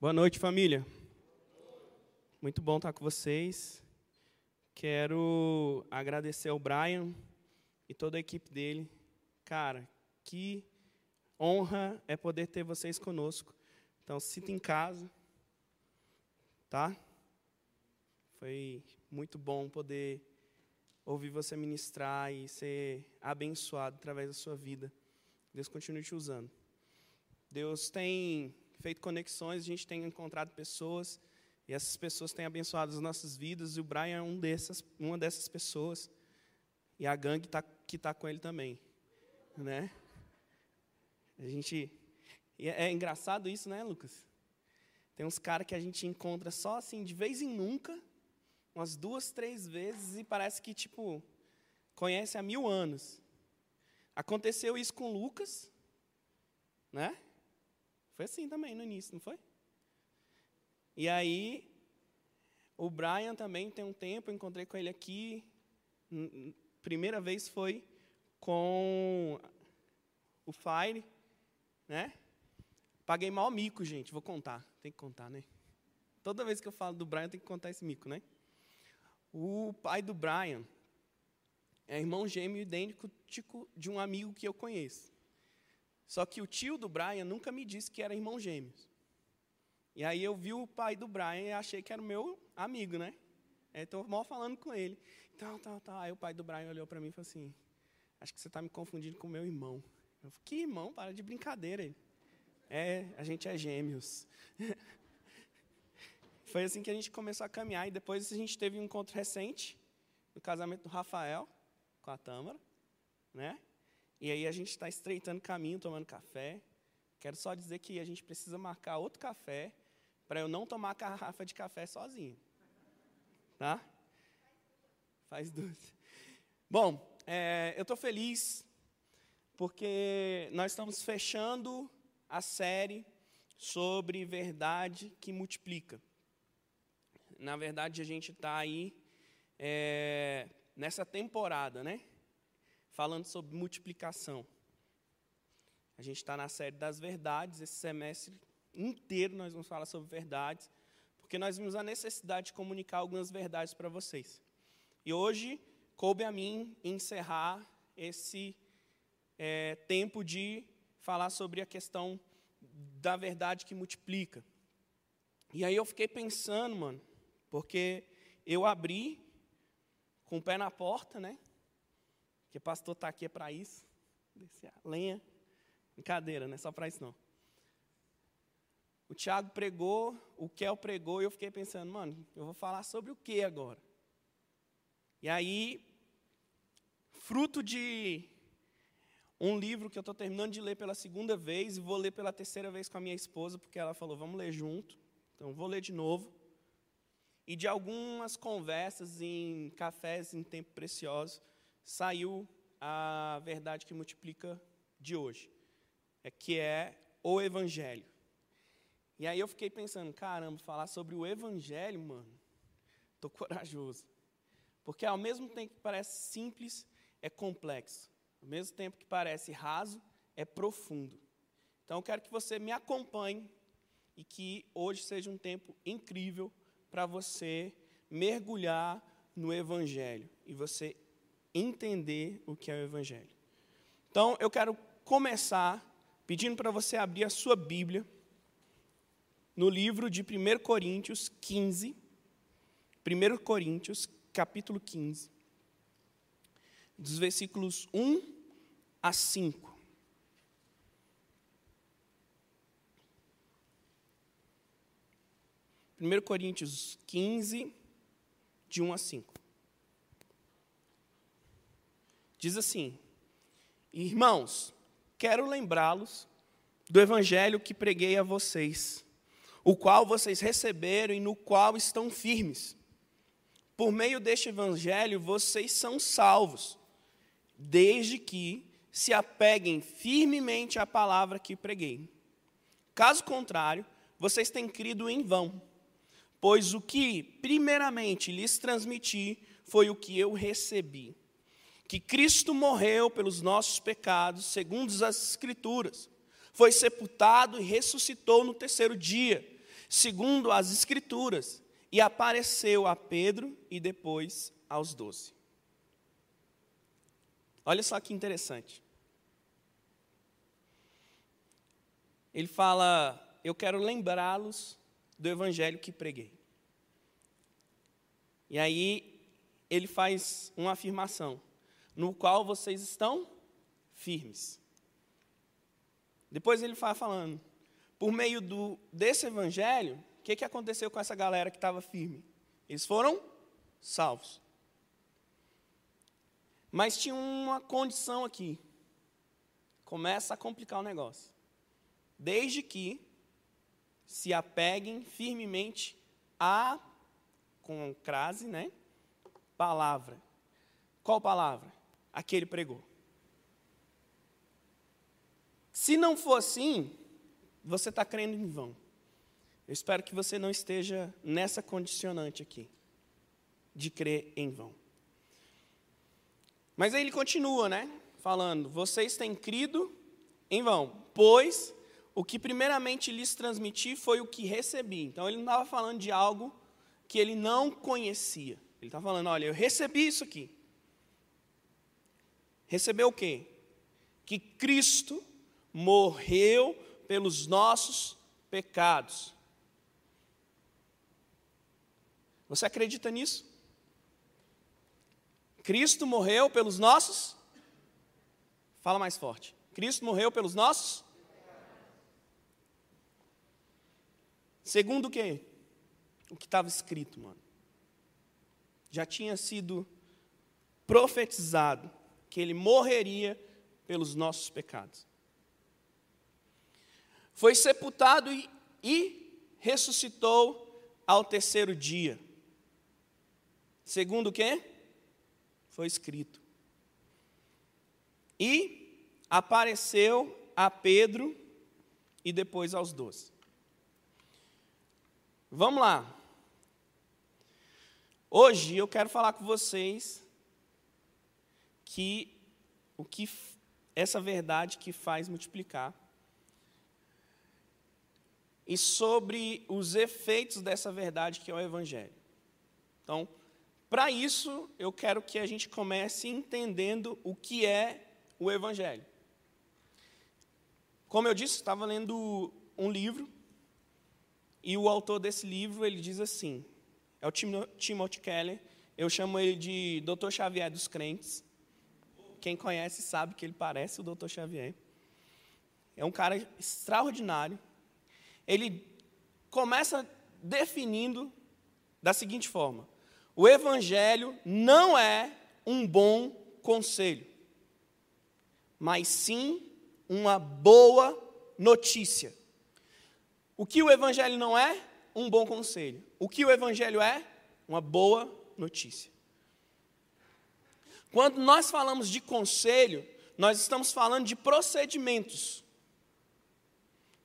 Boa noite, família. Muito bom estar com vocês. Quero agradecer ao Brian e toda a equipe dele. Cara, que honra é poder ter vocês conosco. Então, sinta em casa, tá? Foi muito bom poder ouvir você ministrar e ser abençoado através da sua vida. Deus continue te usando. Deus tem feito conexões, a gente tem encontrado pessoas, e essas pessoas têm abençoado as nossas vidas, e o Brian é um dessas, uma dessas pessoas, e a gangue tá, que está com ele também. Né? A gente. É, é engraçado isso, né, Lucas? Tem uns caras que a gente encontra só assim, de vez em nunca, umas duas, três vezes, e parece que, tipo, conhece há mil anos. Aconteceu isso com Lucas, né? Foi assim também no início, não foi? E aí, o Brian também tem um tempo, eu encontrei com ele aqui. Primeira vez foi com o Fire, né? Paguei mal mico, gente, vou contar. Tem que contar, né? Toda vez que eu falo do Brian, tem que contar esse mico, né? O pai do Brian é irmão gêmeo idêntico de um amigo que eu conheço. Só que o tio do Brian nunca me disse que era irmão gêmeos. E aí eu vi o pai do Brian e achei que era meu amigo, né? Estou mal falando com ele. Então, tá, tá. Aí o pai do Brian olhou para mim e falou assim: Acho que você está me confundindo com meu irmão. Eu falei: Que irmão? Para de brincadeira. Ele, é, a gente é gêmeos. Foi assim que a gente começou a caminhar. E depois a gente teve um encontro recente, no casamento do Rafael, com a Tâmara, né? E aí a gente está estreitando caminho, tomando café. Quero só dizer que a gente precisa marcar outro café para eu não tomar a garrafa de café sozinho. Tá? Faz dúvida. Bom, é, eu estou feliz porque nós estamos fechando a série sobre verdade que multiplica. Na verdade, a gente está aí é, nessa temporada, né? Falando sobre multiplicação. A gente está na série das verdades, esse semestre inteiro nós vamos falar sobre verdades, porque nós vimos a necessidade de comunicar algumas verdades para vocês. E hoje, coube a mim encerrar esse é, tempo de falar sobre a questão da verdade que multiplica. E aí eu fiquei pensando, mano, porque eu abri com o pé na porta, né? Porque pastor está aqui é para isso. Lenha. Brincadeira, não é só para isso não. O Tiago pregou, o Kel pregou, e eu fiquei pensando, mano, eu vou falar sobre o que agora? E aí, fruto de um livro que eu estou terminando de ler pela segunda vez, e vou ler pela terceira vez com a minha esposa, porque ela falou, vamos ler junto. Então, vou ler de novo. E de algumas conversas em cafés em tempo precioso, saiu a verdade que multiplica de hoje, é que é o Evangelho. E aí eu fiquei pensando, caramba, falar sobre o Evangelho, mano, estou corajoso. Porque ao mesmo tempo que parece simples, é complexo. Ao mesmo tempo que parece raso, é profundo. Então eu quero que você me acompanhe e que hoje seja um tempo incrível para você mergulhar no Evangelho e você entender o que é o Evangelho. Então, eu quero começar pedindo para você abrir a sua Bíblia no livro de 1 Coríntios 15. 1 Coríntios, capítulo 15, dos versículos 1 a 5. Primeiro Coríntios 15, de 1 a 5. Diz assim: Irmãos, quero lembrá-los do evangelho que preguei a vocês, o qual vocês receberam e no qual estão firmes. Por meio deste evangelho vocês são salvos, desde que se apeguem firmemente à palavra que preguei. Caso contrário, vocês têm crido em vão, pois o que primeiramente lhes transmiti foi o que eu recebi que Cristo morreu pelos nossos pecados, segundo as Escrituras, foi sepultado e ressuscitou no terceiro dia, segundo as Escrituras, e apareceu a Pedro e depois aos doze. Olha só que interessante. Ele fala: Eu quero lembrá-los do evangelho que preguei. E aí ele faz uma afirmação: no qual vocês estão firmes. Depois ele vai falando, por meio do, desse evangelho, o que, que aconteceu com essa galera que estava firme? Eles foram salvos. Mas tinha uma condição aqui. Começa a complicar o negócio. Desde que se apeguem firmemente a, com crase, né? Palavra. Qual palavra? A que ele pregou. Se não for assim, você está crendo em vão. Eu espero que você não esteja nessa condicionante aqui, de crer em vão. Mas aí ele continua, né? Falando: vocês têm crido em vão, pois o que primeiramente lhes transmiti foi o que recebi. Então ele não estava falando de algo que ele não conhecia. Ele está falando: olha, eu recebi isso aqui. Recebeu quê? Que Cristo morreu pelos nossos pecados. Você acredita nisso? Cristo morreu pelos nossos? Fala mais forte. Cristo morreu pelos nossos? Segundo o quê? O que estava escrito, mano. Já tinha sido profetizado que ele morreria pelos nossos pecados. Foi sepultado e, e ressuscitou ao terceiro dia. Segundo o quê? Foi escrito. E apareceu a Pedro e depois aos doze. Vamos lá. Hoje eu quero falar com vocês que o que essa verdade que faz multiplicar e sobre os efeitos dessa verdade que é o evangelho. Então, para isso, eu quero que a gente comece entendendo o que é o evangelho. Como eu disse, estava lendo um livro e o autor desse livro, ele diz assim, é o Timothy Keller, eu chamo ele de Dr. Xavier dos crentes. Quem conhece sabe que ele parece o Dr. Xavier. É um cara extraordinário. Ele começa definindo da seguinte forma: o evangelho não é um bom conselho, mas sim uma boa notícia. O que o Evangelho não é? Um bom conselho. O que o Evangelho é? Uma boa notícia. Quando nós falamos de conselho, nós estamos falando de procedimentos.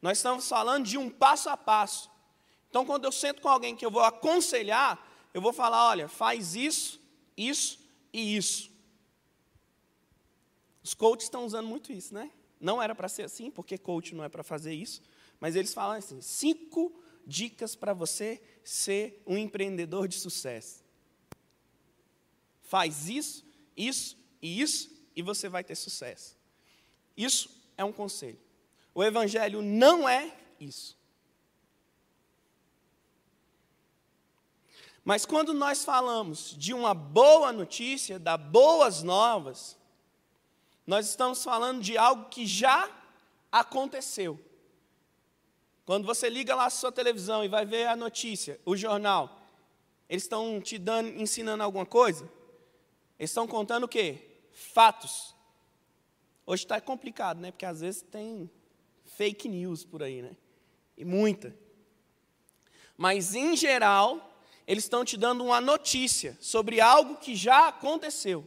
Nós estamos falando de um passo a passo. Então, quando eu sento com alguém que eu vou aconselhar, eu vou falar: olha, faz isso, isso e isso. Os coaches estão usando muito isso, né? Não era para ser assim, porque coach não é para fazer isso. Mas eles falam assim: cinco dicas para você ser um empreendedor de sucesso. Faz isso, isso e isso, e você vai ter sucesso. Isso é um conselho. O Evangelho não é isso. Mas quando nós falamos de uma boa notícia, da boas novas, nós estamos falando de algo que já aconteceu. Quando você liga lá a sua televisão e vai ver a notícia, o jornal, eles estão te dando, ensinando alguma coisa? Eles estão contando o quê? Fatos. Hoje está complicado, né? Porque às vezes tem fake news por aí, né? E muita. Mas em geral, eles estão te dando uma notícia sobre algo que já aconteceu.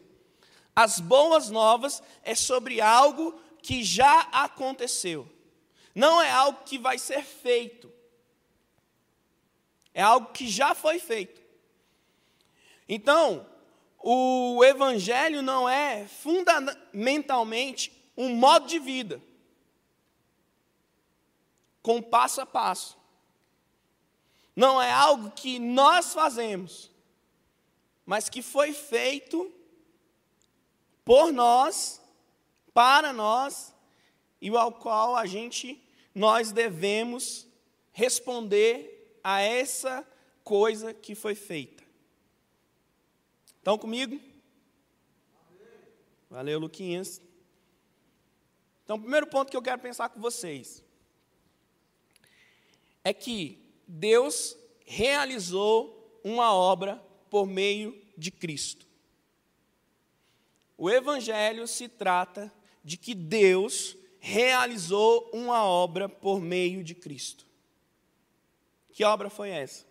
As boas novas é sobre algo que já aconteceu. Não é algo que vai ser feito. É algo que já foi feito. Então, o Evangelho não é fundamentalmente um modo de vida, com passo a passo. não é algo que nós fazemos, mas que foi feito por nós, para nós, e ao qual a gente, nós devemos responder a essa coisa que foi feita. Estão comigo? Valeu, Luquinhas. Então, o primeiro ponto que eu quero pensar com vocês é que Deus realizou uma obra por meio de Cristo. O Evangelho se trata de que Deus realizou uma obra por meio de Cristo. Que obra foi essa?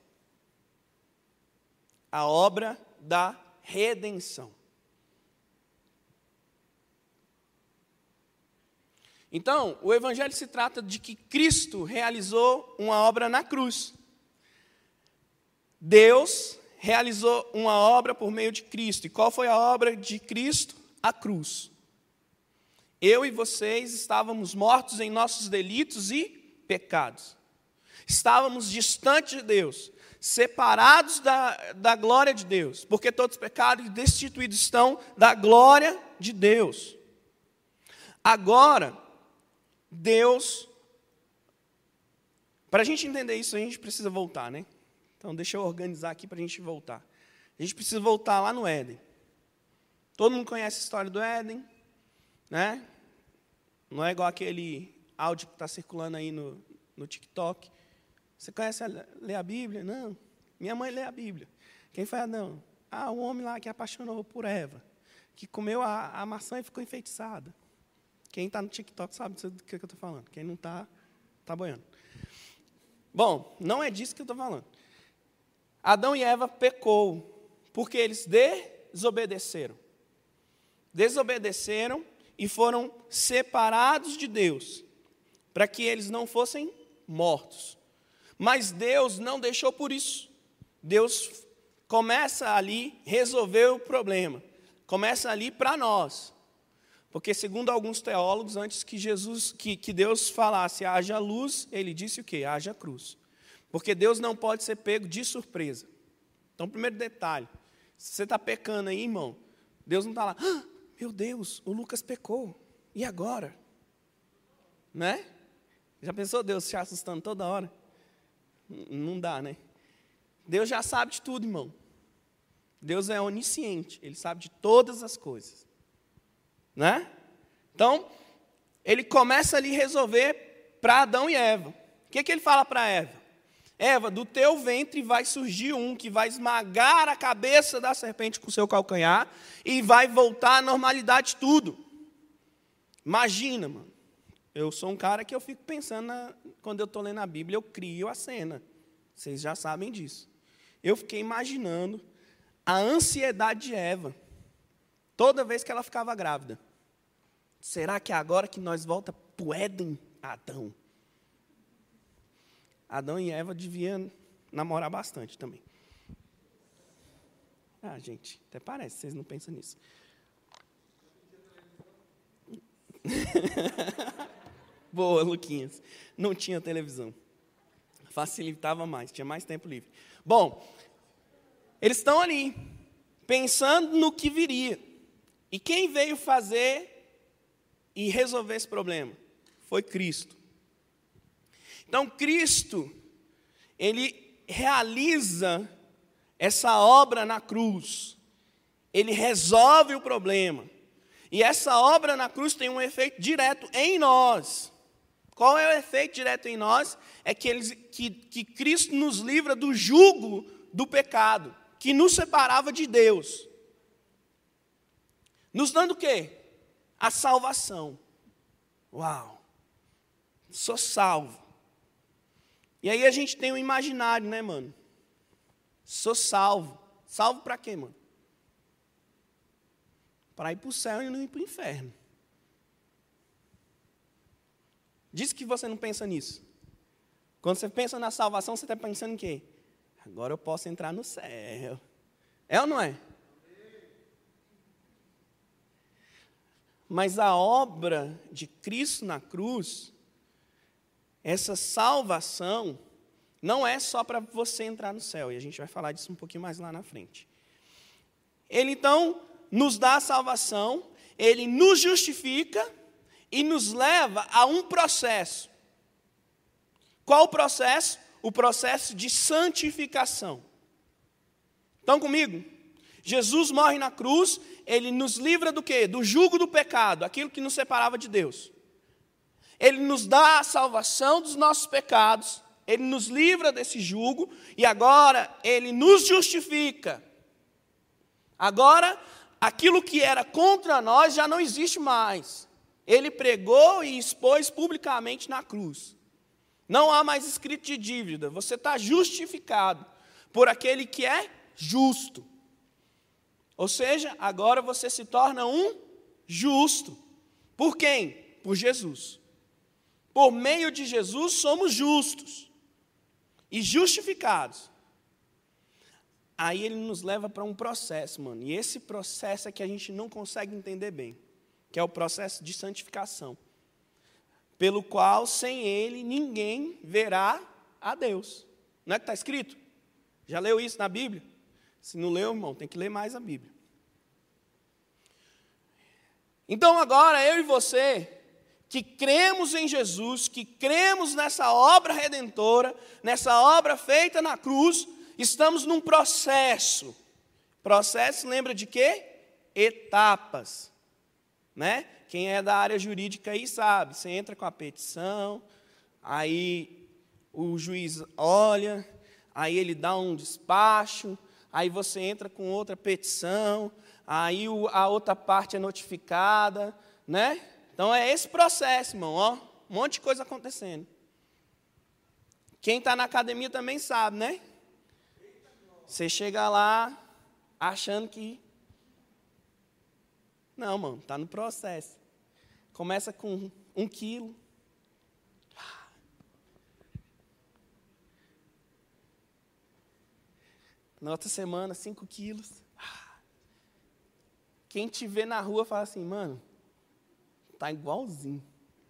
A obra da redenção. Então, o Evangelho se trata de que Cristo realizou uma obra na cruz. Deus realizou uma obra por meio de Cristo. E qual foi a obra de Cristo? A cruz. Eu e vocês estávamos mortos em nossos delitos e pecados. Estávamos distantes de Deus, separados da, da glória de Deus, porque todos os pecados destituídos estão da glória de Deus. Agora, Deus. Para a gente entender isso, a gente precisa voltar, né? Então, deixa eu organizar aqui para a gente voltar. A gente precisa voltar lá no Éden. Todo mundo conhece a história do Éden, né? Não é igual aquele áudio que está circulando aí no, no TikTok. Você conhece a, ler a Bíblia? Não. Minha mãe lê a Bíblia. Quem foi Adão? Ah, o homem lá que apaixonou por Eva, que comeu a, a maçã e ficou enfeitiçada. Quem está no TikTok sabe do que eu estou falando. Quem não está, está boiando. Bom, não é disso que eu estou falando. Adão e Eva pecou, porque eles desobedeceram. Desobedeceram e foram separados de Deus, para que eles não fossem mortos. Mas Deus não deixou por isso. Deus começa ali resolver o problema. Começa ali para nós. Porque, segundo alguns teólogos, antes que Jesus, que, que Deus falasse haja luz, ele disse o quê? Haja cruz. Porque Deus não pode ser pego de surpresa. Então, primeiro detalhe: se você está pecando aí, irmão, Deus não está lá, ah, meu Deus, o Lucas pecou, e agora? Né? Já pensou Deus se assustando toda hora? Não dá, né? Deus já sabe de tudo, irmão. Deus é onisciente, Ele sabe de todas as coisas. Né? Então, ele começa ali resolver para Adão e Eva. O que, que ele fala para Eva? Eva, do teu ventre vai surgir um que vai esmagar a cabeça da serpente com o seu calcanhar e vai voltar à normalidade tudo. Imagina, mano. Eu sou um cara que eu fico pensando, na, quando eu estou lendo a Bíblia, eu crio a cena. Vocês já sabem disso. Eu fiquei imaginando a ansiedade de Eva, toda vez que ela ficava grávida. Será que é agora que nós volta para o Éden, Adão? Adão e Eva deviam namorar bastante também. Ah, gente, até parece, vocês não pensam nisso. Boa, Luquinhas. Não tinha televisão. Facilitava mais, tinha mais tempo livre. Bom, eles estão ali, pensando no que viria. E quem veio fazer e resolver esse problema? Foi Cristo. Então, Cristo, ele realiza essa obra na cruz, ele resolve o problema. E essa obra na cruz tem um efeito direto em nós. Qual é o efeito direto em nós? É que, eles, que, que Cristo nos livra do jugo do pecado, que nos separava de Deus. Nos dando o quê? a salvação. Uau! Sou salvo. E aí a gente tem um imaginário, né, mano? Sou salvo. Salvo para quê, mano? Para ir para o céu e não ir para o inferno. Diz que você não pensa nisso. Quando você pensa na salvação, você está pensando em quê? Agora eu posso entrar no céu. É ou não é? Mas a obra de Cristo na cruz, essa salvação, não é só para você entrar no céu, e a gente vai falar disso um pouquinho mais lá na frente. Ele então nos dá a salvação, ele nos justifica e nos leva a um processo. Qual o processo? O processo de santificação. Estão comigo? Jesus morre na cruz, ele nos livra do quê? Do jugo do pecado, aquilo que nos separava de Deus. Ele nos dá a salvação dos nossos pecados, ele nos livra desse jugo e agora ele nos justifica. Agora, aquilo que era contra nós já não existe mais. Ele pregou e expôs publicamente na cruz. Não há mais escrito de dívida, você está justificado por aquele que é justo. Ou seja, agora você se torna um justo. Por quem? Por Jesus. Por meio de Jesus somos justos e justificados. Aí ele nos leva para um processo, mano. E esse processo é que a gente não consegue entender bem, que é o processo de santificação, pelo qual sem ele ninguém verá a Deus. Não é que está escrito? Já leu isso na Bíblia? Se não leu, irmão, tem que ler mais a Bíblia. Então agora eu e você, que cremos em Jesus, que cremos nessa obra redentora, nessa obra feita na cruz, estamos num processo. Processo lembra de quê? Etapas. Né? Quem é da área jurídica aí sabe, você entra com a petição, aí o juiz olha, aí ele dá um despacho, aí você entra com outra petição, aí a outra parte é notificada, né? Então é esse processo, irmão, ó, um monte de coisa acontecendo. Quem está na academia também sabe, né? Você chega lá achando que. Não, mano, está no processo. Começa com um quilo. Na outra semana, 5 quilos. Quem te vê na rua fala assim, mano, tá igualzinho.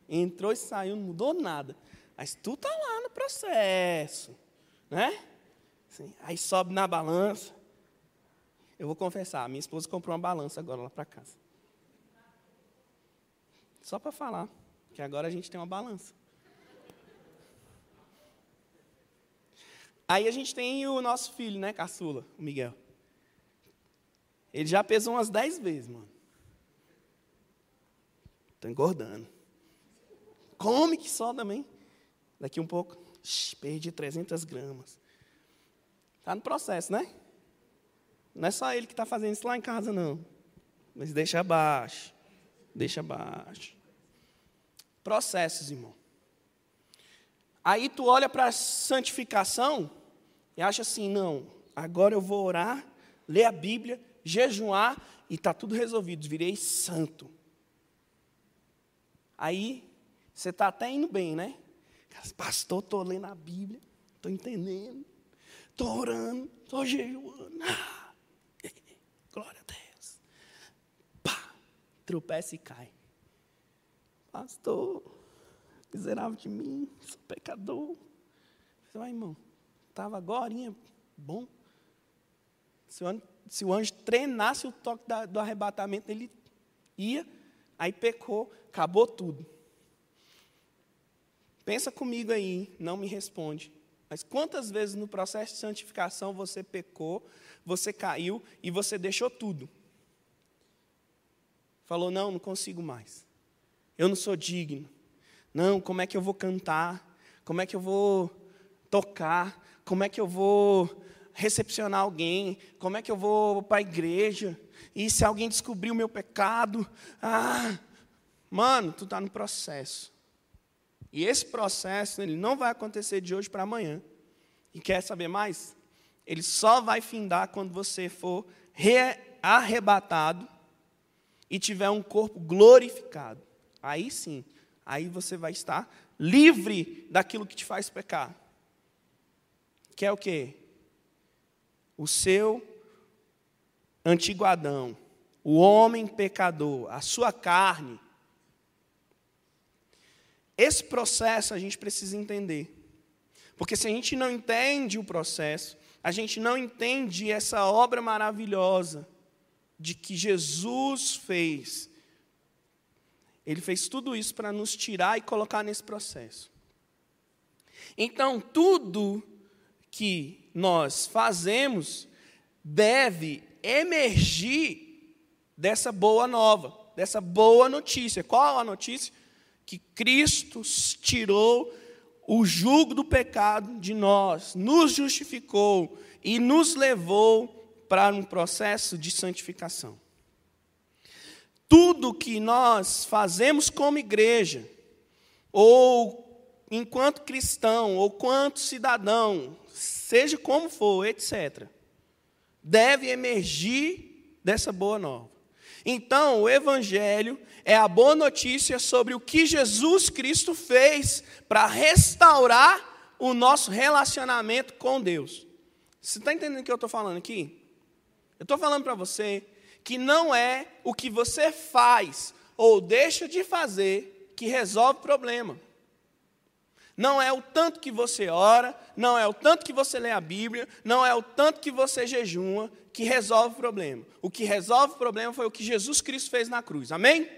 Entrou e saiu, não mudou nada. Mas tu tá lá no processo, né? Assim, aí sobe na balança. Eu vou confessar, minha esposa comprou uma balança agora lá para casa. Só para falar, que agora a gente tem uma balança. Aí a gente tem o nosso filho, né, caçula, o Miguel. Ele já pesou umas 10 vezes, mano. Estou engordando. Come que só também. Daqui um pouco, perdi 300 gramas. Está no processo, né? Não é só ele que está fazendo isso lá em casa, não. Mas deixa abaixo. Deixa abaixo. Processos, irmão. Aí tu olha para a santificação e acha assim: não, agora eu vou orar, ler a Bíblia, jejuar e está tudo resolvido, virei santo. Aí você está até indo bem, né? Pastor, estou lendo a Bíblia, estou entendendo, estou orando, estou jejuando. Ah, glória a Deus. Pá, tropeça e cai. Pastor, miserável de mim, sou pecador. Você vai, irmão, estava agora bom. Se o, anjo, se o, anjo, treinasse o toque da, do arrebatamento, ele ia, aí pecou, acabou tudo. Pensa comigo aí, não me responde. Mas quantas vezes no processo de santificação você pecou, você caiu e você deixou tudo? Falou, não, não consigo mais. Eu não sou digno. Não, como é que eu vou cantar? Como é que eu vou tocar? Como é que eu vou recepcionar alguém? Como é que eu vou para a igreja? E se alguém descobrir o meu pecado? Ah, mano, tu está no processo. E esse processo, ele não vai acontecer de hoje para amanhã. E quer saber mais? Ele só vai findar quando você for arrebatado e tiver um corpo glorificado. Aí sim, aí você vai estar livre daquilo que te faz pecar. Que é o quê? O seu antigo Adão, o homem pecador, a sua carne. Esse processo a gente precisa entender. Porque se a gente não entende o processo, a gente não entende essa obra maravilhosa de que Jesus fez. Ele fez tudo isso para nos tirar e colocar nesse processo. Então, tudo que nós fazemos deve emergir dessa boa nova, dessa boa notícia. Qual a notícia? Que Cristo tirou o jugo do pecado de nós, nos justificou e nos levou para um processo de santificação. Tudo que nós fazemos como igreja, ou enquanto cristão, ou quanto cidadão, seja como for, etc., deve emergir dessa boa nova. Então, o Evangelho é a boa notícia sobre o que Jesus Cristo fez para restaurar o nosso relacionamento com Deus. Você está entendendo o que eu estou falando aqui? Eu estou falando para você que não é o que você faz ou deixa de fazer que resolve o problema. Não é o tanto que você ora, não é o tanto que você lê a Bíblia, não é o tanto que você jejuma que resolve o problema. O que resolve o problema foi o que Jesus Cristo fez na cruz. Amém?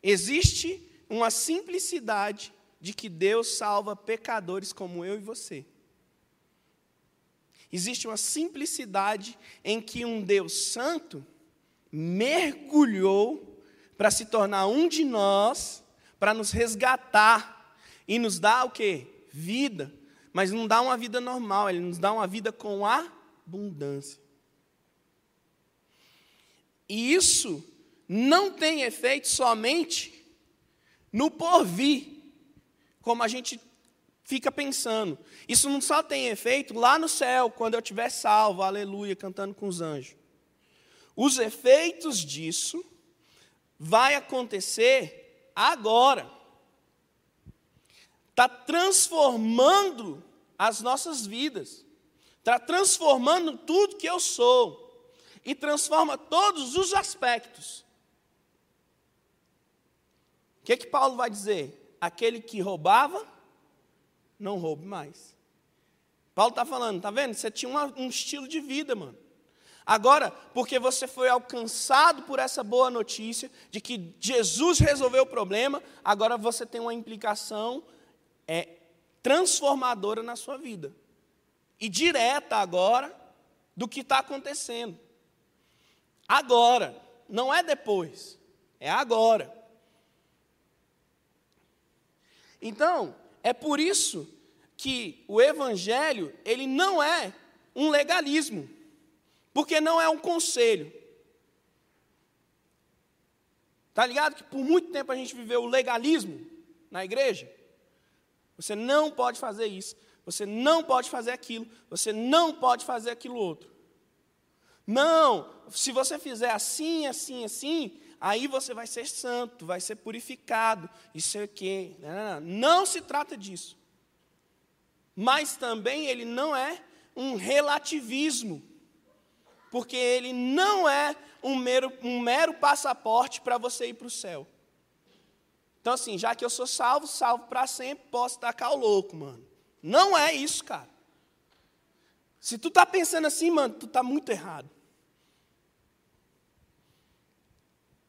Existe uma simplicidade de que Deus salva pecadores como eu e você. Existe uma simplicidade em que um Deus santo mergulhou para se tornar um de nós para nos resgatar e nos dar o que? Vida. Mas não dá uma vida normal, ele nos dá uma vida com abundância. E isso não tem efeito somente no porvir, como a gente fica pensando. Isso não só tem efeito lá no céu, quando eu estiver salvo, aleluia, cantando com os anjos. Os efeitos disso vai acontecer agora. Está transformando as nossas vidas, está transformando tudo que eu sou, e transforma todos os aspectos. O que, que Paulo vai dizer? Aquele que roubava, não roube mais. Paulo está falando, tá vendo? Você tinha um estilo de vida, mano. Agora, porque você foi alcançado por essa boa notícia de que Jesus resolveu o problema, agora você tem uma implicação é, transformadora na sua vida. E direta agora do que está acontecendo. Agora, não é depois, é agora. Então, é por isso que o evangelho, ele não é um legalismo. Porque não é um conselho. Está ligado que por muito tempo a gente viveu o legalismo na igreja? Você não pode fazer isso, você não pode fazer aquilo, você não pode fazer aquilo outro. Não, se você fizer assim, assim, assim, aí você vai ser santo, vai ser purificado, isso é o quê? Não, não se trata disso. Mas também ele não é um relativismo porque ele não é um mero, um mero passaporte para você ir para o céu. Então, assim, já que eu sou salvo, salvo para sempre, posso tacar o louco, mano. Não é isso, cara. Se tu tá pensando assim, mano, tu tá muito errado.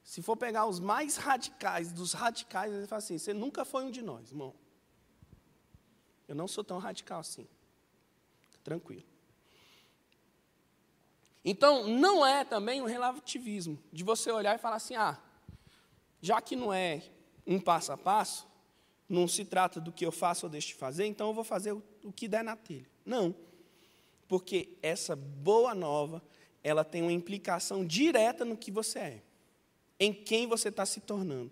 Se for pegar os mais radicais dos radicais, ele fala assim: você nunca foi um de nós, irmão. Eu não sou tão radical assim. Tranquilo. Então, não é também um relativismo de você olhar e falar assim: ah, já que não é um passo a passo, não se trata do que eu faço ou deixo de fazer, então eu vou fazer o, que der na telha. Não. Porque essa boa nova, ela tem uma implicação direta no que você é, em quem você está se tornando.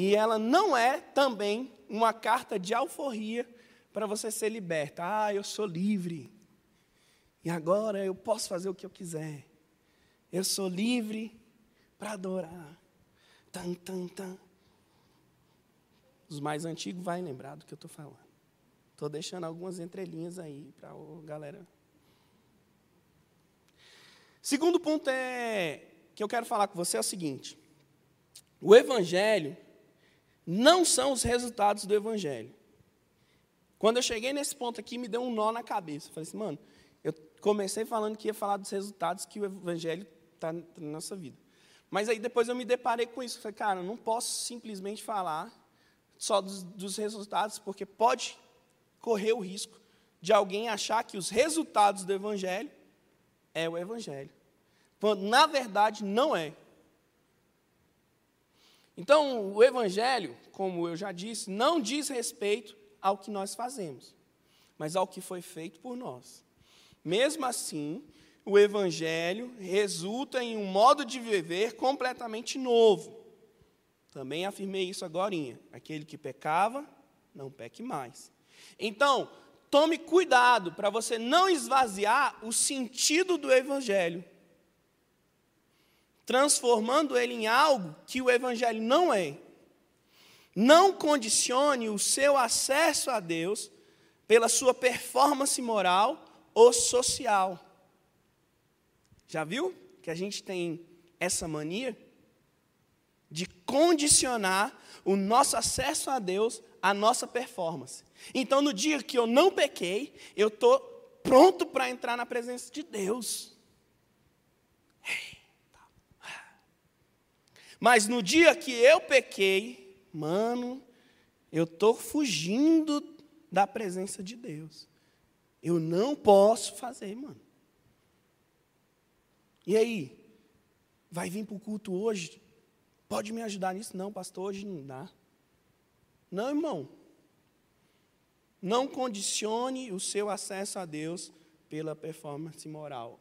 E ela não é também uma carta de alforria para você ser liberta. Ah, eu sou livre. E agora eu posso fazer o que eu quiser. Eu sou livre para adorar. Tan, tan, tan. Os mais antigos vão lembrar do que eu estou falando. Estou deixando algumas entrelinhas aí para a galera. Segundo ponto é que eu quero falar com você é o seguinte: o Evangelho não são os resultados do Evangelho. Quando eu cheguei nesse ponto aqui, me deu um nó na cabeça. Eu falei assim, mano, eu comecei falando que ia falar dos resultados que o Evangelho está na nossa vida. Mas aí depois eu me deparei com isso. Falei, cara, eu não posso simplesmente falar só dos, dos resultados, porque pode correr o risco de alguém achar que os resultados do Evangelho é o Evangelho. Quando, na verdade, não é. Então, o Evangelho, como eu já disse, não diz respeito ao que nós fazemos, mas ao que foi feito por nós. Mesmo assim, o Evangelho resulta em um modo de viver completamente novo. Também afirmei isso agora. Aquele que pecava, não peque mais. Então, tome cuidado para você não esvaziar o sentido do Evangelho transformando ele em algo que o Evangelho não é. Não condicione o seu acesso a Deus pela sua performance moral ou social. Já viu que a gente tem essa mania de condicionar o nosso acesso a Deus à nossa performance? Então, no dia que eu não pequei, eu estou pronto para entrar na presença de Deus. Mas no dia que eu pequei, mano, eu estou fugindo da presença de Deus. Eu não posso fazer, mano. E aí? Vai vir para o culto hoje? Pode me ajudar nisso? Não, pastor, hoje não dá. Não, irmão. Não condicione o seu acesso a Deus pela performance moral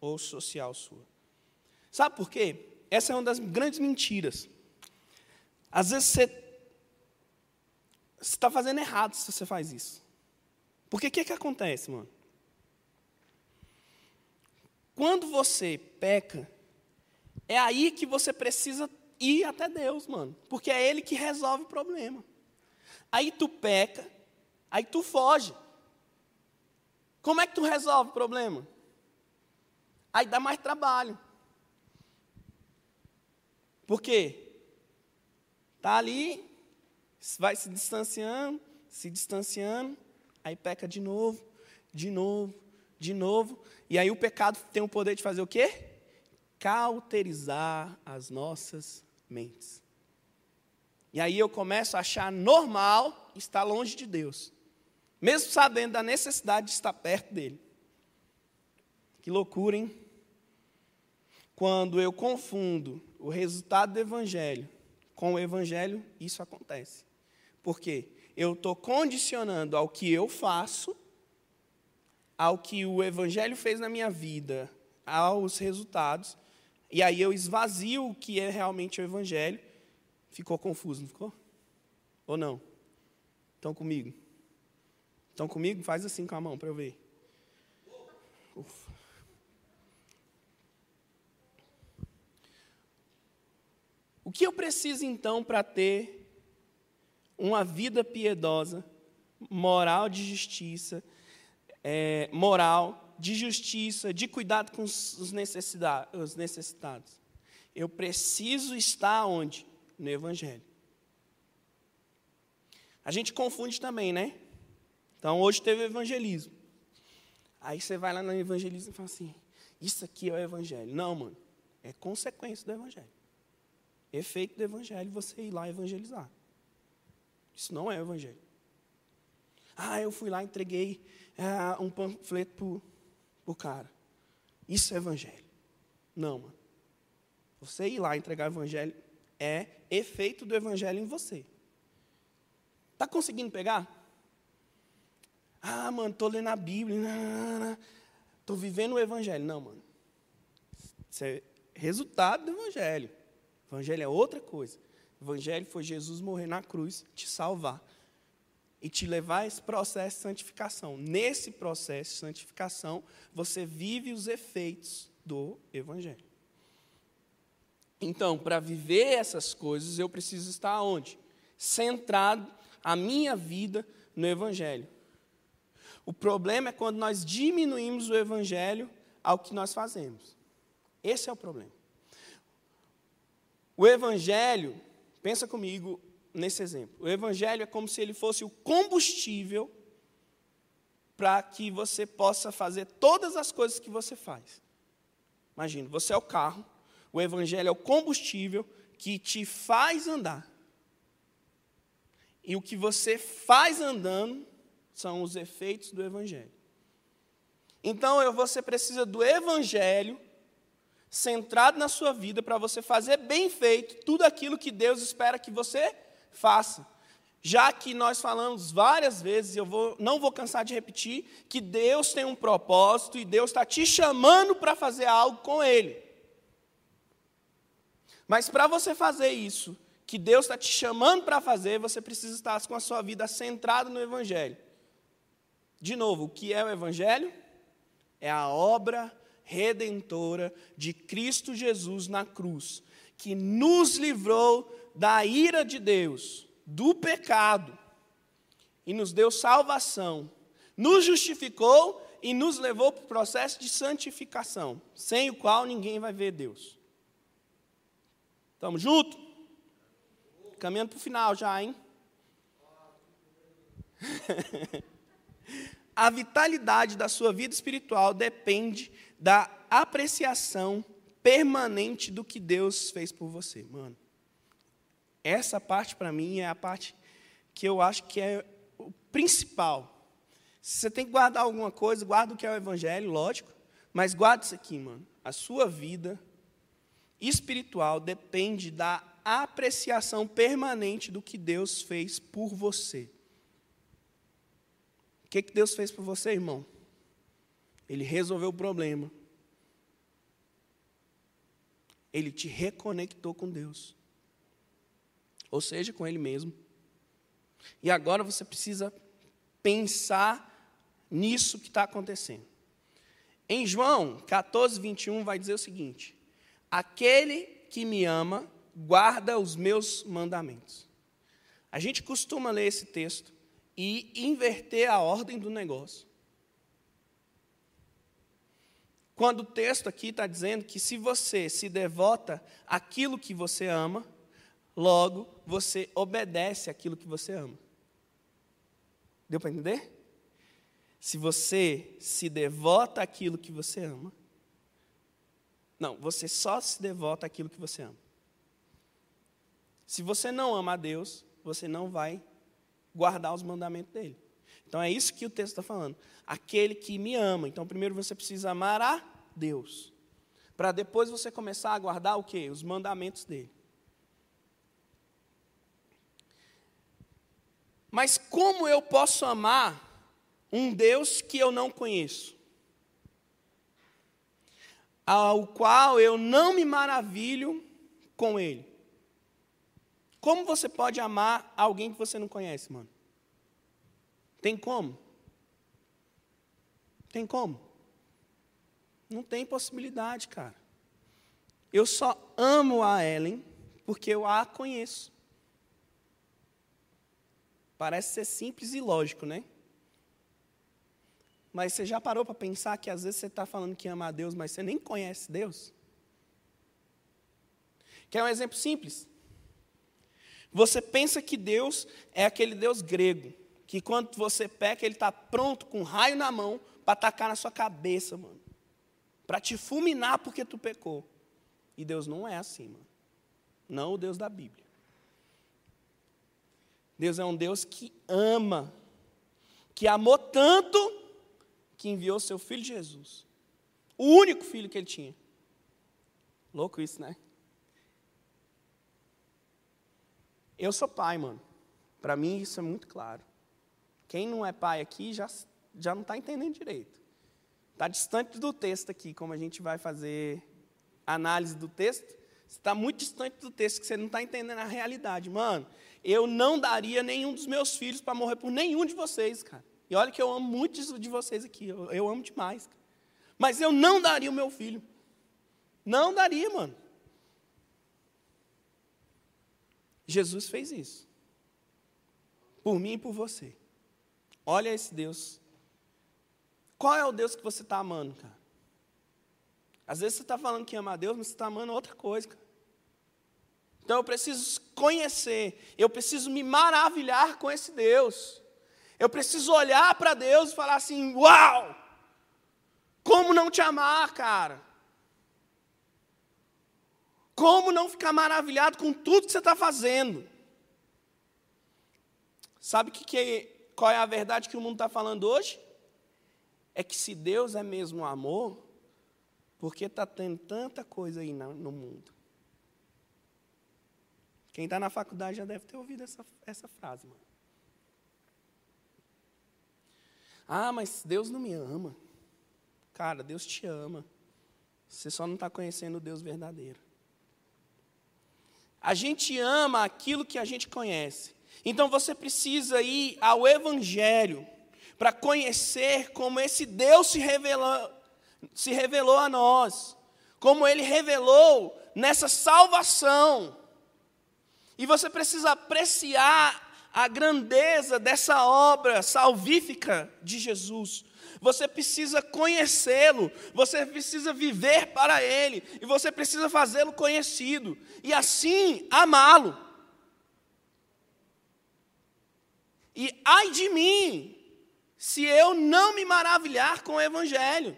ou social sua. Sabe por quê? Essa é uma das grandes mentiras. Às vezes você está fazendo errado se você faz isso. Porque o que, que acontece, mano? Quando você peca, é aí que você precisa ir até Deus, mano. Porque é Ele que resolve o problema. Aí tu peca, aí tu foge. Como é que tu resolve o problema? Aí dá mais trabalho. Por quê? Está ali, vai se distanciando, se distanciando, aí peca de novo, de novo, de novo. E aí o pecado tem o poder de fazer o quê? Cauterizar as nossas mentes. E aí eu começo a achar normal estar longe de Deus, mesmo sabendo da necessidade de estar perto dele. Que loucura, hein? Quando eu confundo o resultado do Evangelho com o Evangelho, isso acontece. Por quê? Eu estou condicionando ao que eu faço, ao que o Evangelho fez na minha vida, aos resultados, e aí eu esvazio o que é realmente o Evangelho. Ficou confuso, não ficou? Ou não? Estão comigo? Estão comigo? Faz assim com a mão para eu ver. Ufa. O que eu preciso então para ter uma vida piedosa, moral de justiça, é, moral de justiça, de cuidado com os necessitados? Eu preciso estar onde? No Evangelho. A gente confunde também, né? Então, hoje teve evangelismo. Aí você vai lá no evangelismo e fala assim: Isso aqui é o Evangelho. Não, mano. É consequência do Evangelho efeito do evangelho você ir lá evangelizar. Isso não é evangelho. Ah, eu fui lá e entreguei é, um panfleto para o cara. Isso é evangelho. Não, mano. Você ir lá entregar o evangelho é efeito do evangelho em você. Está conseguindo pegar? Ah, mano, estou lendo a Bíblia. Estou vivendo o evangelho. Não, mano. Isso é resultado do evangelho. Evangelho é outra coisa. Evangelho foi Jesus morrer na cruz, te salvar e te levar a esse processo de santificação. Nesse processo de santificação, você vive os efeitos do Evangelho. Então, para viver essas coisas, eu preciso estar onde? Centrado a minha vida no Evangelho. O problema é quando nós diminuímos o Evangelho ao que nós fazemos. Esse é o problema. O Evangelho, pensa comigo, nesse exemplo. O evangelho é como se ele fosse o combustível para que você possa fazer todas as coisas que você faz. Imagina, você é o carro, o evangelho é o combustível que te faz andar. E o que você faz andando são os efeitos do evangelho. Então, você precisa do evangelho centrado na sua vida para você fazer bem feito tudo aquilo que Deus espera que você faça. Já que nós falamos várias vezes, eu vou, não vou cansar de repetir, que Deus tem um propósito e Deus está te chamando para fazer algo com Ele. Mas para você fazer isso, que Deus está te chamando para fazer, você precisa estar com a sua vida centrada no Evangelho. De novo, o que é o Evangelho? É a obra redentora de Cristo Jesus na cruz, que nos livrou da ira de Deus, do pecado, e nos deu salvação, nos justificou e nos levou para o processo de santificação, sem o qual ninguém vai ver Deus. Estamos juntos? Caminhando para o final já, hein? a vitalidade da sua vida espiritual depende da apreciação permanente do que Deus fez por você, mano. Essa parte para mim é a parte que eu acho que é o principal. Se você tem que guardar alguma coisa, guarda o que é o evangelho, lógico, mas guarda isso aqui, mano. A sua vida espiritual depende da apreciação permanente do que Deus fez por você. O que, que Deus fez por você, irmão? Ele resolveu o problema. Ele te reconectou com Deus. Ou seja, com Ele mesmo. E agora você precisa pensar nisso que está acontecendo. Em João 14, 21, vai dizer o seguinte: Aquele que me ama, guarda os meus mandamentos. A gente costuma ler esse texto e inverter a ordem do negócio. Quando o texto aqui está dizendo que se você se devota àquilo que você ama, logo você obedece àquilo que você ama. Deu para entender? Se você se devota àquilo que você ama, não, você só se devota àquilo que você ama. Se você não ama a Deus, você não vai guardar os mandamentos dele. Então é isso que o texto está falando. Aquele que me ama. Então primeiro você precisa amar a Deus. Para depois você começar a guardar o quê? Os mandamentos dele. Mas como eu posso amar um Deus que eu não conheço? Ao qual eu não me maravilho com ele. Como você pode amar alguém que você não conhece, mano? Tem como? Tem como? Não tem possibilidade, cara. Eu só amo a Ellen porque eu a conheço. Parece ser simples e lógico, né? Mas você já parou para pensar que às vezes você está falando que ama a Deus, mas você nem conhece Deus? Quer um exemplo simples? Você pensa que Deus é aquele Deus grego, que quando você peca, ele está pronto com um raio na mão para atacar na sua cabeça, mano. Para te fulminar porque tu pecou. E Deus não é assim, mano. Não o Deus da Bíblia. Deus é um Deus que ama, que amou tanto que enviou seu filho Jesus. O único filho que ele tinha. Louco isso, né? Eu sou pai, mano. Para mim isso é muito claro. Quem não é pai aqui já, já não está entendendo direito. Está distante do texto aqui, como a gente vai fazer análise do texto. Está muito distante do texto, que você não está entendendo a realidade. Mano, eu não daria nenhum dos meus filhos para morrer por nenhum de vocês, cara. E olha que eu amo muitos de vocês aqui, eu, eu amo demais. Cara. Mas eu não daria o meu filho. Não daria, mano. Jesus fez isso. Por mim e por você. Olha esse Deus. Qual é o Deus que você está amando, cara? Às vezes você está falando que ama a Deus, mas você está amando outra coisa, cara. Então eu preciso conhecer, eu preciso me maravilhar com esse Deus. Eu preciso olhar para Deus e falar assim: Uau! Como não te amar, cara? Como não ficar maravilhado com tudo que você está fazendo? Sabe que, que, qual é a verdade que o mundo está falando hoje? É que se Deus é mesmo amor, por que está tendo tanta coisa aí no mundo? Quem está na faculdade já deve ter ouvido essa, essa frase, mano. Ah, mas Deus não me ama. Cara, Deus te ama. Você só não está conhecendo o Deus verdadeiro. A gente ama aquilo que a gente conhece. Então você precisa ir ao Evangelho para conhecer como esse Deus se revelou, se revelou a nós, como ele revelou nessa salvação. E você precisa apreciar a grandeza dessa obra salvífica de Jesus. Você precisa conhecê-lo, você precisa viver para ele, e você precisa fazê-lo conhecido, e assim amá-lo. E ai de mim, se eu não me maravilhar com o Evangelho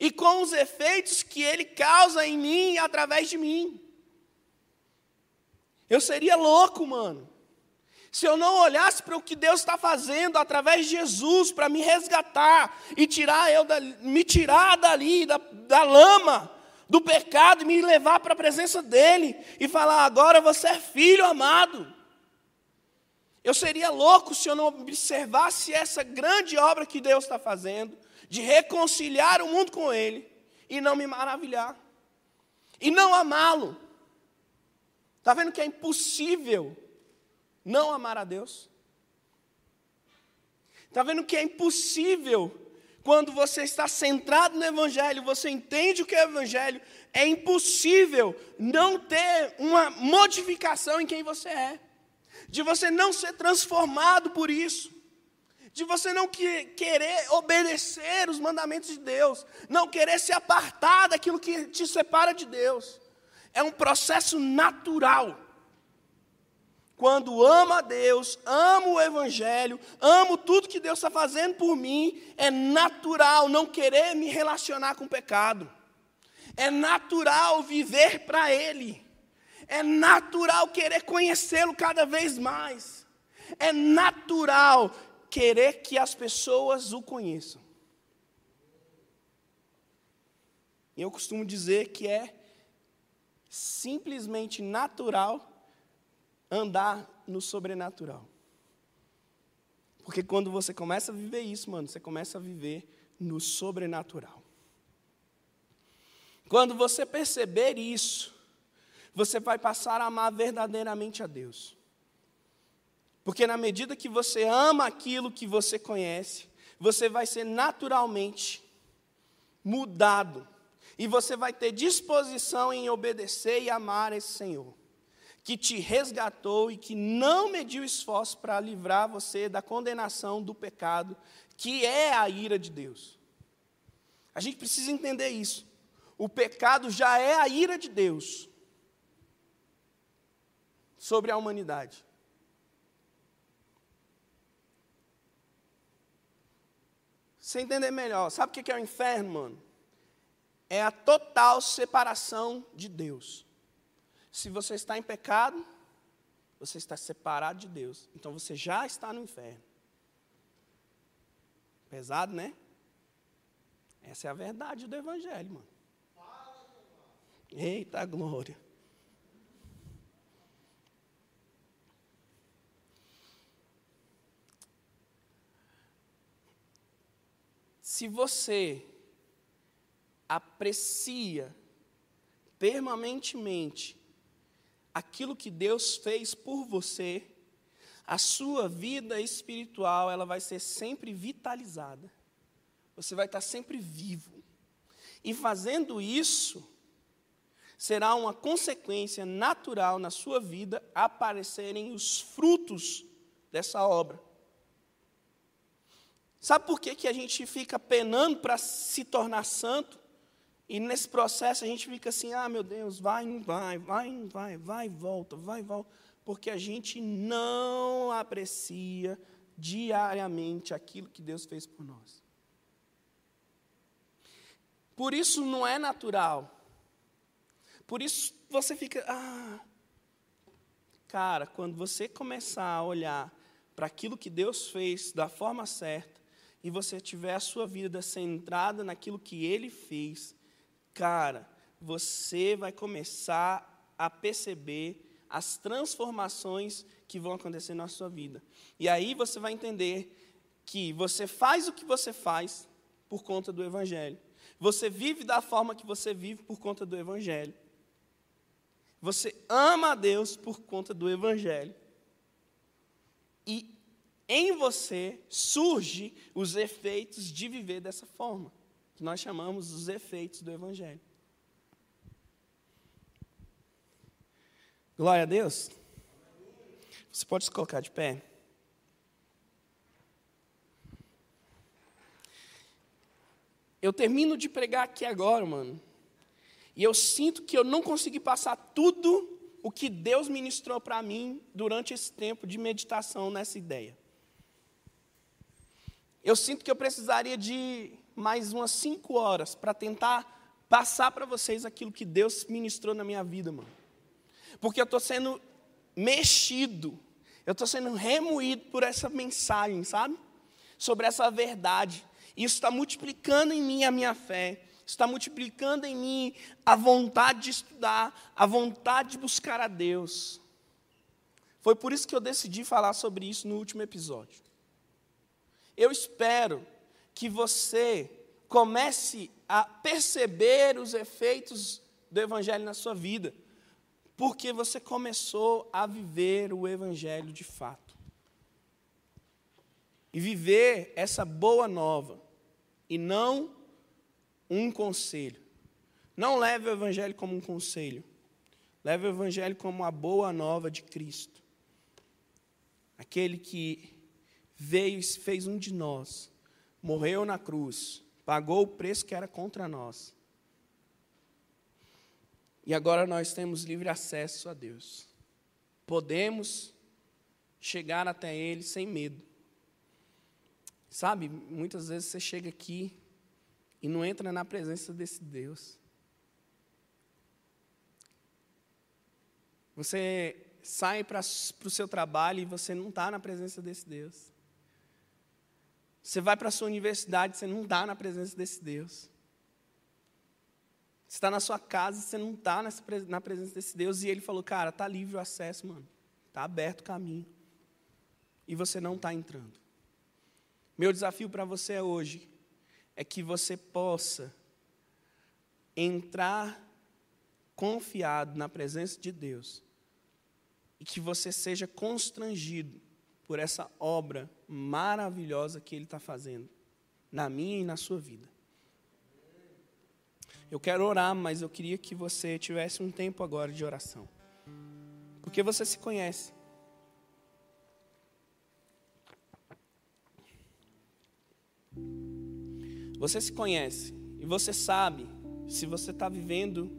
e com os efeitos que ele causa em mim e através de mim. Eu seria louco, mano. Se eu não olhasse para o que Deus está fazendo através de Jesus para me resgatar e tirar eu da, me tirar dali, da, da lama, do pecado, e me levar para a presença dEle e falar: agora você é filho amado. Eu seria louco se eu não observasse essa grande obra que Deus está fazendo, de reconciliar o mundo com Ele, e não me maravilhar, e não amá-lo. Está vendo que é impossível não amar a Deus? Está vendo que é impossível, quando você está centrado no Evangelho, você entende o que é o Evangelho, é impossível não ter uma modificação em quem você é de você não ser transformado por isso, de você não que, querer obedecer os mandamentos de Deus, não querer se apartar daquilo que te separa de Deus. É um processo natural. Quando amo a Deus, amo o Evangelho, amo tudo que Deus está fazendo por mim, é natural não querer me relacionar com o pecado. É natural viver para Ele. É natural querer conhecê-lo cada vez mais. É natural querer que as pessoas o conheçam. E eu costumo dizer que é simplesmente natural andar no sobrenatural. Porque quando você começa a viver isso, mano, você começa a viver no sobrenatural. Quando você perceber isso, você vai passar a amar verdadeiramente a Deus. Porque na medida que você ama aquilo que você conhece, você vai ser naturalmente mudado. E você vai ter disposição em obedecer e amar esse Senhor, que te resgatou e que não mediu esforço para livrar você da condenação do pecado, que é a ira de Deus. A gente precisa entender isso. O pecado já é a ira de Deus sobre a humanidade. Você entender melhor, sabe o que é o inferno, mano? É a total separação de Deus. Se você está em pecado, você está separado de Deus. Então você já está no inferno. Pesado, né? Essa é a verdade do Evangelho, mano. Eita glória. Se você aprecia permanentemente aquilo que Deus fez por você, a sua vida espiritual ela vai ser sempre vitalizada. Você vai estar sempre vivo. E fazendo isso, será uma consequência natural na sua vida aparecerem os frutos dessa obra. Sabe por que, que a gente fica penando para se tornar santo? E nesse processo a gente fica assim: ah, meu Deus, vai, não vai, vai, não vai, vai, volta, vai, volta. Porque a gente não aprecia diariamente aquilo que Deus fez por nós. Por isso não é natural. Por isso você fica, ah. Cara, quando você começar a olhar para aquilo que Deus fez da forma certa, e você tiver a sua vida centrada naquilo que Ele fez, cara, você vai começar a perceber as transformações que vão acontecer na sua vida. E aí você vai entender que você faz o que você faz por conta do Evangelho. Você vive da forma que você vive por conta do Evangelho. Você ama a Deus por conta do Evangelho. E em você surge os efeitos de viver dessa forma que nós chamamos os efeitos do Evangelho. Glória a Deus. Você pode se colocar de pé? Eu termino de pregar aqui agora, mano. E eu sinto que eu não consegui passar tudo o que Deus ministrou para mim durante esse tempo de meditação nessa ideia. Eu sinto que eu precisaria de mais umas cinco horas para tentar passar para vocês aquilo que Deus ministrou na minha vida, mano. Porque eu estou sendo mexido, eu estou sendo remoído por essa mensagem, sabe? Sobre essa verdade. Isso está multiplicando em mim a minha fé, está multiplicando em mim a vontade de estudar, a vontade de buscar a Deus. Foi por isso que eu decidi falar sobre isso no último episódio. Eu espero que você comece a perceber os efeitos do Evangelho na sua vida, porque você começou a viver o Evangelho de fato. E viver essa boa nova, e não um conselho. Não leve o Evangelho como um conselho, leve o Evangelho como a boa nova de Cristo. Aquele que veio e fez um de nós morreu na cruz, pagou o preço que era contra nós. E agora nós temos livre acesso a Deus. Podemos chegar até Ele sem medo. Sabe, muitas vezes você chega aqui e não entra na presença desse Deus. Você sai para o seu trabalho e você não está na presença desse Deus. Você vai para a sua universidade, você não está na presença desse Deus. Você está na sua casa, você não está na presença desse Deus. E ele falou, cara, está livre o acesso, mano. Está aberto o caminho. E você não está entrando. Meu desafio para você hoje é que você possa entrar confiado na presença de Deus e que você seja constrangido por essa obra maravilhosa que Ele está fazendo na minha e na sua vida. Eu quero orar, mas eu queria que você tivesse um tempo agora de oração. Porque você se conhece. Você se conhece e você sabe se você está vivendo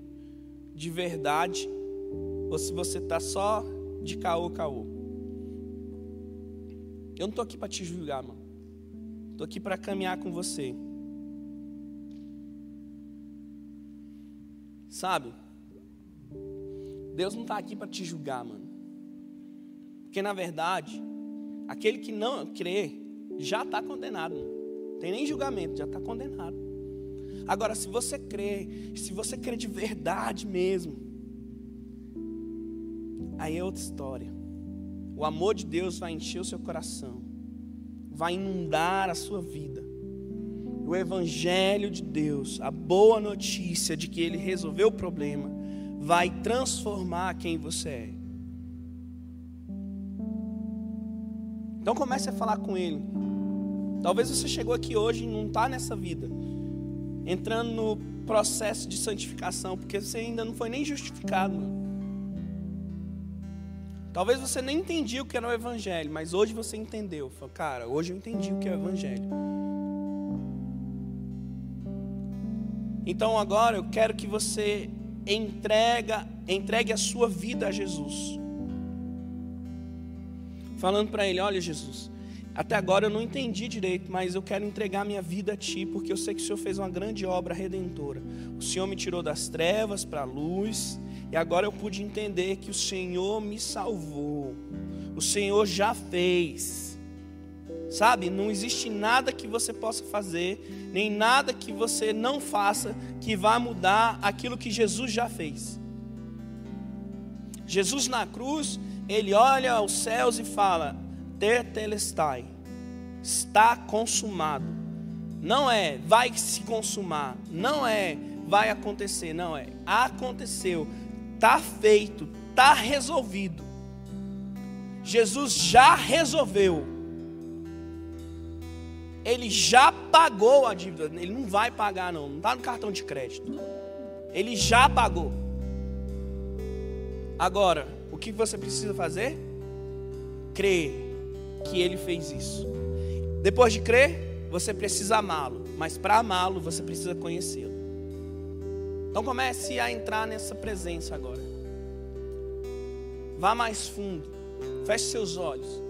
de verdade ou se você está só de caô, caô. Eu não estou aqui para te julgar, mano. Estou aqui para caminhar com você. Sabe? Deus não está aqui para te julgar, mano. Porque na verdade, aquele que não crê já está condenado. Não tem nem julgamento, já está condenado. Agora, se você crê, se você crê de verdade mesmo, aí é outra história. O amor de Deus vai encher o seu coração, vai inundar a sua vida. O Evangelho de Deus, a boa notícia de que Ele resolveu o problema, vai transformar quem você é. Então comece a falar com Ele. Talvez você chegou aqui hoje e não está nessa vida, entrando no processo de santificação, porque você ainda não foi nem justificado. Talvez você nem entendia o que era o Evangelho, mas hoje você entendeu. Falou, cara, hoje eu entendi o que é o Evangelho. Então agora eu quero que você entrega, entregue a sua vida a Jesus. Falando para ele, olha Jesus, até agora eu não entendi direito, mas eu quero entregar minha vida a Ti, porque eu sei que o Senhor fez uma grande obra redentora. O Senhor me tirou das trevas para a luz, e agora eu pude entender que o Senhor me salvou. O Senhor já fez. Sabe, não existe nada que você possa fazer, nem nada que você não faça que vá mudar aquilo que Jesus já fez. Jesus na cruz, ele olha aos céus e fala: Tetelestai, está consumado. Não é vai se consumar, não é vai acontecer, não é aconteceu, está feito, está resolvido. Jesus já resolveu. Ele já pagou a dívida. Ele não vai pagar, não. Não está no cartão de crédito. Ele já pagou. Agora, o que você precisa fazer? Crer que ele fez isso. Depois de crer, você precisa amá-lo, mas para amá-lo, você precisa conhecê-lo. Então comece a entrar nessa presença agora. Vá mais fundo. Feche seus olhos.